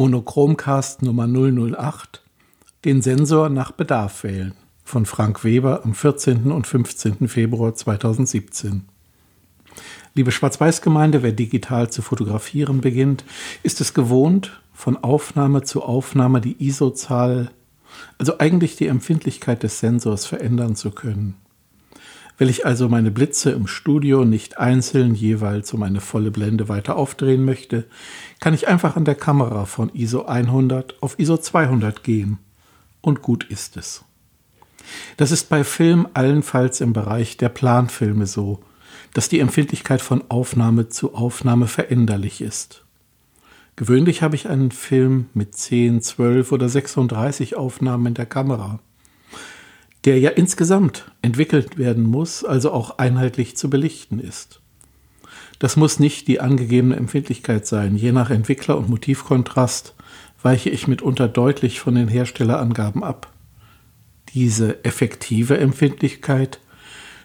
Monochromcast Nummer 008 Den Sensor nach Bedarf wählen von Frank Weber am 14. und 15. Februar 2017. Liebe Schwarz-Weiß-Gemeinde, wer digital zu fotografieren beginnt, ist es gewohnt, von Aufnahme zu Aufnahme die ISO-Zahl, also eigentlich die Empfindlichkeit des Sensors verändern zu können. Will ich also meine Blitze im Studio nicht einzeln jeweils um eine volle Blende weiter aufdrehen möchte, kann ich einfach an der Kamera von ISO 100 auf ISO 200 gehen. Und gut ist es. Das ist bei Film allenfalls im Bereich der Planfilme so, dass die Empfindlichkeit von Aufnahme zu Aufnahme veränderlich ist. Gewöhnlich habe ich einen Film mit 10, 12 oder 36 Aufnahmen in der Kamera der ja insgesamt entwickelt werden muss, also auch einheitlich zu belichten ist. Das muss nicht die angegebene Empfindlichkeit sein. Je nach Entwickler und Motivkontrast weiche ich mitunter deutlich von den Herstellerangaben ab. Diese effektive Empfindlichkeit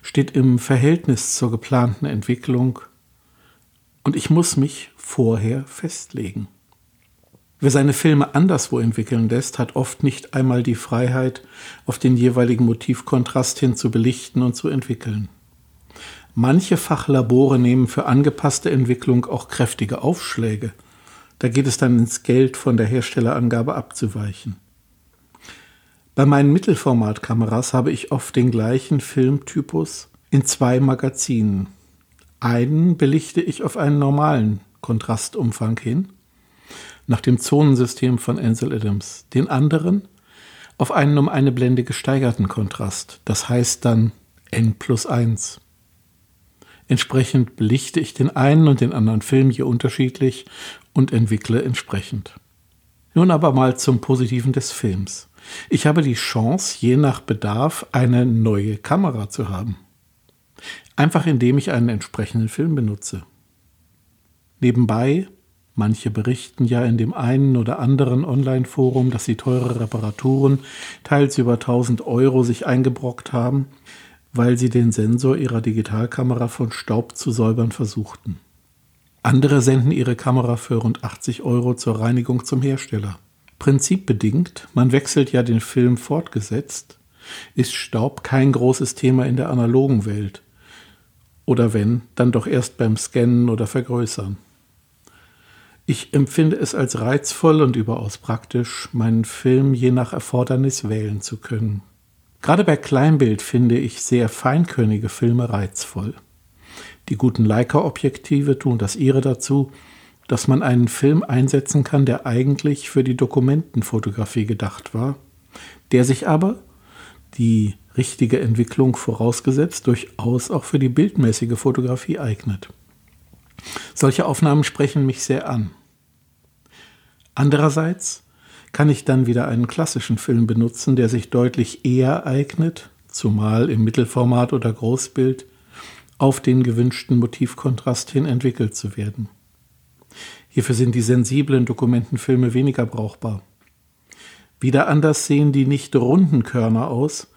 steht im Verhältnis zur geplanten Entwicklung und ich muss mich vorher festlegen. Wer seine Filme anderswo entwickeln lässt, hat oft nicht einmal die Freiheit, auf den jeweiligen Motivkontrast hin zu belichten und zu entwickeln. Manche Fachlabore nehmen für angepasste Entwicklung auch kräftige Aufschläge. Da geht es dann ins Geld, von der Herstellerangabe abzuweichen. Bei meinen Mittelformatkameras habe ich oft den gleichen Filmtypus in zwei Magazinen. Einen belichte ich auf einen normalen Kontrastumfang hin nach dem Zonensystem von Ansel Adams, den anderen auf einen um eine Blende gesteigerten Kontrast, das heißt dann n plus 1. Entsprechend belichte ich den einen und den anderen Film je unterschiedlich und entwickle entsprechend. Nun aber mal zum Positiven des Films. Ich habe die Chance, je nach Bedarf eine neue Kamera zu haben. Einfach indem ich einen entsprechenden Film benutze. Nebenbei Manche berichten ja in dem einen oder anderen Online-Forum, dass sie teure Reparaturen, teils über 1000 Euro, sich eingebrockt haben, weil sie den Sensor ihrer Digitalkamera von Staub zu säubern versuchten. Andere senden ihre Kamera für rund 80 Euro zur Reinigung zum Hersteller. Prinzipbedingt, man wechselt ja den Film fortgesetzt, ist Staub kein großes Thema in der analogen Welt. Oder wenn, dann doch erst beim Scannen oder Vergrößern. Ich empfinde es als reizvoll und überaus praktisch, meinen Film je nach Erfordernis wählen zu können. Gerade bei Kleinbild finde ich sehr feinkörnige Filme reizvoll. Die guten Leica-Objektive tun das ihre dazu, dass man einen Film einsetzen kann, der eigentlich für die Dokumentenfotografie gedacht war, der sich aber, die richtige Entwicklung vorausgesetzt, durchaus auch für die bildmäßige Fotografie eignet. Solche Aufnahmen sprechen mich sehr an. Andererseits kann ich dann wieder einen klassischen Film benutzen, der sich deutlich eher eignet, zumal im Mittelformat oder Großbild, auf den gewünschten Motivkontrast hin entwickelt zu werden. Hierfür sind die sensiblen Dokumentenfilme weniger brauchbar. Wieder anders sehen die nicht runden Körner aus,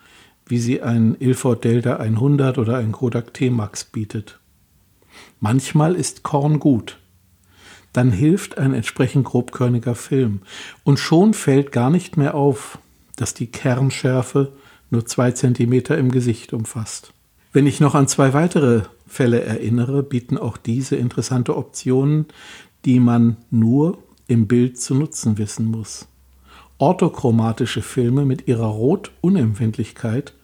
wie sie ein Ilford Delta 100 oder ein Kodak T-Max bietet. Manchmal ist Korn gut. Dann hilft ein entsprechend grobkörniger Film. Und schon fällt gar nicht mehr auf, dass die Kernschärfe nur zwei Zentimeter im Gesicht umfasst. Wenn ich noch an zwei weitere Fälle erinnere, bieten auch diese interessante Optionen, die man nur im Bild zu nutzen wissen muss. Orthochromatische Filme mit ihrer Rotunempfindlichkeit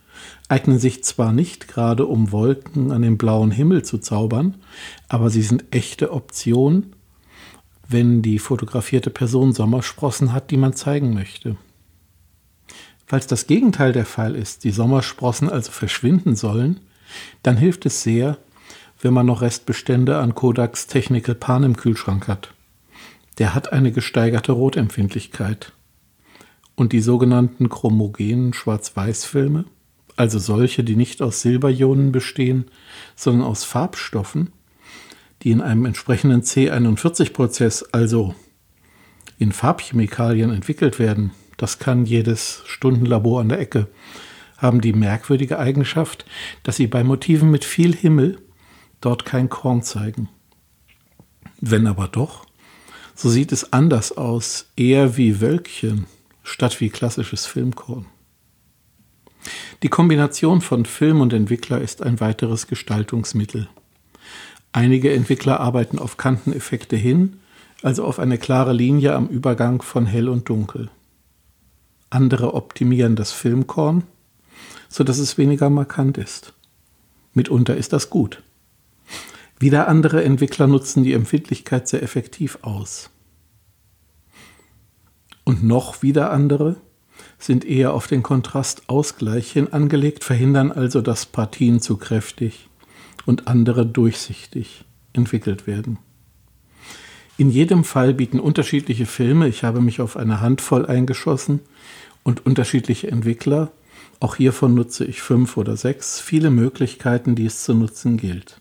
eignen sich zwar nicht gerade, um Wolken an den blauen Himmel zu zaubern, aber sie sind echte Optionen, wenn die fotografierte Person Sommersprossen hat, die man zeigen möchte. Falls das Gegenteil der Fall ist, die Sommersprossen also verschwinden sollen, dann hilft es sehr, wenn man noch Restbestände an Kodaks Technical Pan im Kühlschrank hat. Der hat eine gesteigerte Rotempfindlichkeit. Und die sogenannten chromogenen Schwarz-Weiß-Filme, also solche, die nicht aus Silberionen bestehen, sondern aus Farbstoffen, die in einem entsprechenden C41-Prozess, also in Farbchemikalien entwickelt werden, das kann jedes Stundenlabor an der Ecke, haben die merkwürdige Eigenschaft, dass sie bei Motiven mit viel Himmel dort kein Korn zeigen. Wenn aber doch, So sieht es anders aus, eher wie Wölkchen statt wie klassisches Filmkorn. Die Kombination von Film und Entwickler ist ein weiteres Gestaltungsmittel. Einige Entwickler arbeiten auf Kanteneffekte hin, also auf eine klare Linie am Übergang von hell und dunkel. Andere optimieren das Filmkorn, sodass es weniger markant ist. Mitunter ist das gut. Wieder andere Entwickler nutzen die Empfindlichkeit sehr effektiv aus. Und noch wieder andere sind eher auf den Kontrastausgleich hin angelegt, verhindern also, dass Partien zu kräftig und andere durchsichtig entwickelt werden. In jedem Fall bieten unterschiedliche Filme, ich habe mich auf eine Handvoll eingeschossen, und unterschiedliche Entwickler, auch hiervon nutze ich fünf oder sechs, viele Möglichkeiten, die es zu nutzen gilt.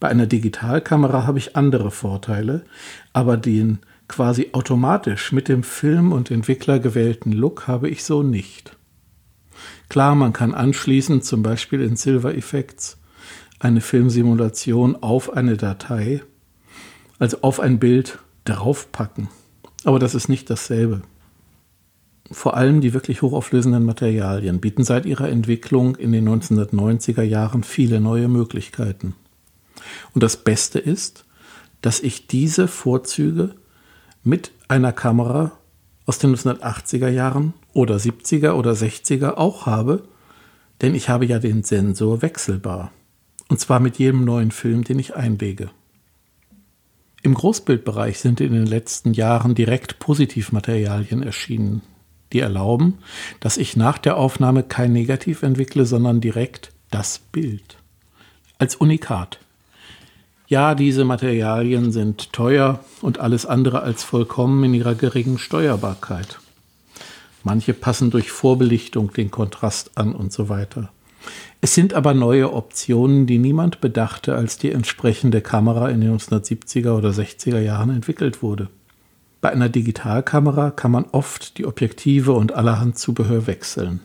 Bei einer Digitalkamera habe ich andere Vorteile, aber den quasi automatisch mit dem Film und Entwickler gewählten Look habe ich so nicht. Klar, man kann anschließend zum Beispiel in Silver Effects eine Filmsimulation auf eine Datei, also auf ein Bild draufpacken. Aber das ist nicht dasselbe. Vor allem die wirklich hochauflösenden Materialien bieten seit ihrer Entwicklung in den 1990er Jahren viele neue Möglichkeiten. Und das Beste ist, dass ich diese Vorzüge mit einer Kamera aus den 1980er Jahren oder 70er oder 60er auch habe, denn ich habe ja den Sensor wechselbar. Und zwar mit jedem neuen Film, den ich einlege. Im Großbildbereich sind in den letzten Jahren direkt Positivmaterialien erschienen, die erlauben, dass ich nach der Aufnahme kein Negativ entwickle, sondern direkt das Bild. Als Unikat. Ja, diese Materialien sind teuer und alles andere als vollkommen in ihrer geringen Steuerbarkeit. Manche passen durch Vorbelichtung den Kontrast an und so weiter. Es sind aber neue Optionen, die niemand bedachte, als die entsprechende Kamera in den 1970er oder 60er Jahren entwickelt wurde. Bei einer Digitalkamera kann man oft die Objektive und allerhand Zubehör wechseln.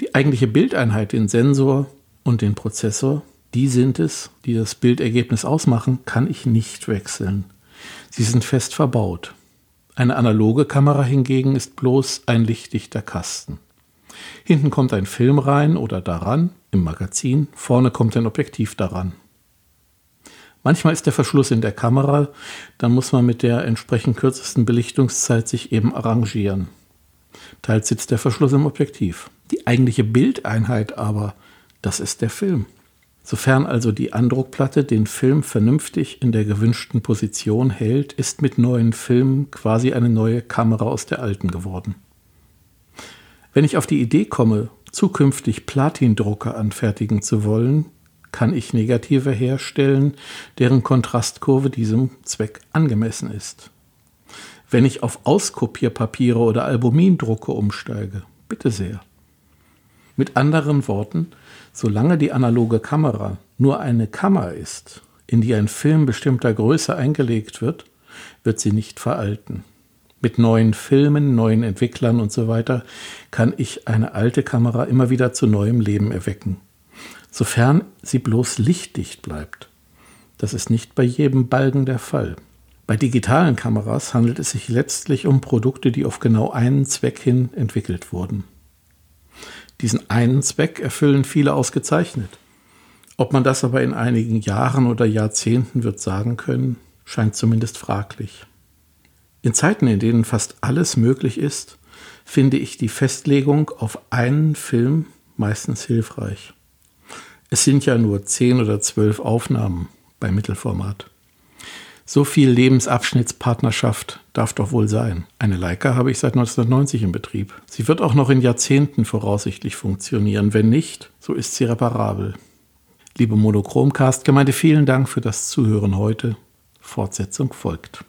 Die eigentliche Bildeinheit, den Sensor und den Prozessor, die sind es, die das Bildergebnis ausmachen, kann ich nicht wechseln. Sie sind fest verbaut. Eine analoge Kamera hingegen ist bloß ein lichtdichter Kasten. Hinten kommt ein Film rein oder daran, im Magazin, vorne kommt ein Objektiv daran. Manchmal ist der Verschluss in der Kamera, dann muss man mit der entsprechend kürzesten Belichtungszeit sich eben arrangieren. Teils sitzt der Verschluss im Objektiv. Die eigentliche Bildeinheit aber, das ist der Film. Sofern also die Andruckplatte den Film vernünftig in der gewünschten Position hält, ist mit neuen Filmen quasi eine neue Kamera aus der alten geworden. Wenn ich auf die Idee komme, zukünftig Platindrucker anfertigen zu wollen, kann ich Negative herstellen, deren Kontrastkurve diesem Zweck angemessen ist. Wenn ich auf Auskopierpapiere oder Albumindrucke umsteige, bitte sehr. Mit anderen Worten, solange die analoge Kamera nur eine Kammer ist, in die ein Film bestimmter Größe eingelegt wird, wird sie nicht veralten. Mit neuen Filmen, neuen Entwicklern und so weiter kann ich eine alte Kamera immer wieder zu neuem Leben erwecken sofern sie bloß lichtdicht bleibt. Das ist nicht bei jedem Balken der Fall. Bei digitalen Kameras handelt es sich letztlich um Produkte, die auf genau einen Zweck hin entwickelt wurden. Diesen einen Zweck erfüllen viele ausgezeichnet. Ob man das aber in einigen Jahren oder Jahrzehnten wird sagen können, scheint zumindest fraglich. In Zeiten, in denen fast alles möglich ist, finde ich die Festlegung auf einen Film meistens hilfreich. Es sind ja nur zehn oder zwölf Aufnahmen bei Mittelformat. So viel Lebensabschnittspartnerschaft darf doch wohl sein. Eine Leica habe ich seit 1990 in Betrieb. Sie wird auch noch in Jahrzehnten voraussichtlich funktionieren. Wenn nicht, so ist sie reparabel. Liebe Monochromcast-Gemeinde, vielen Dank für das Zuhören heute. Fortsetzung folgt.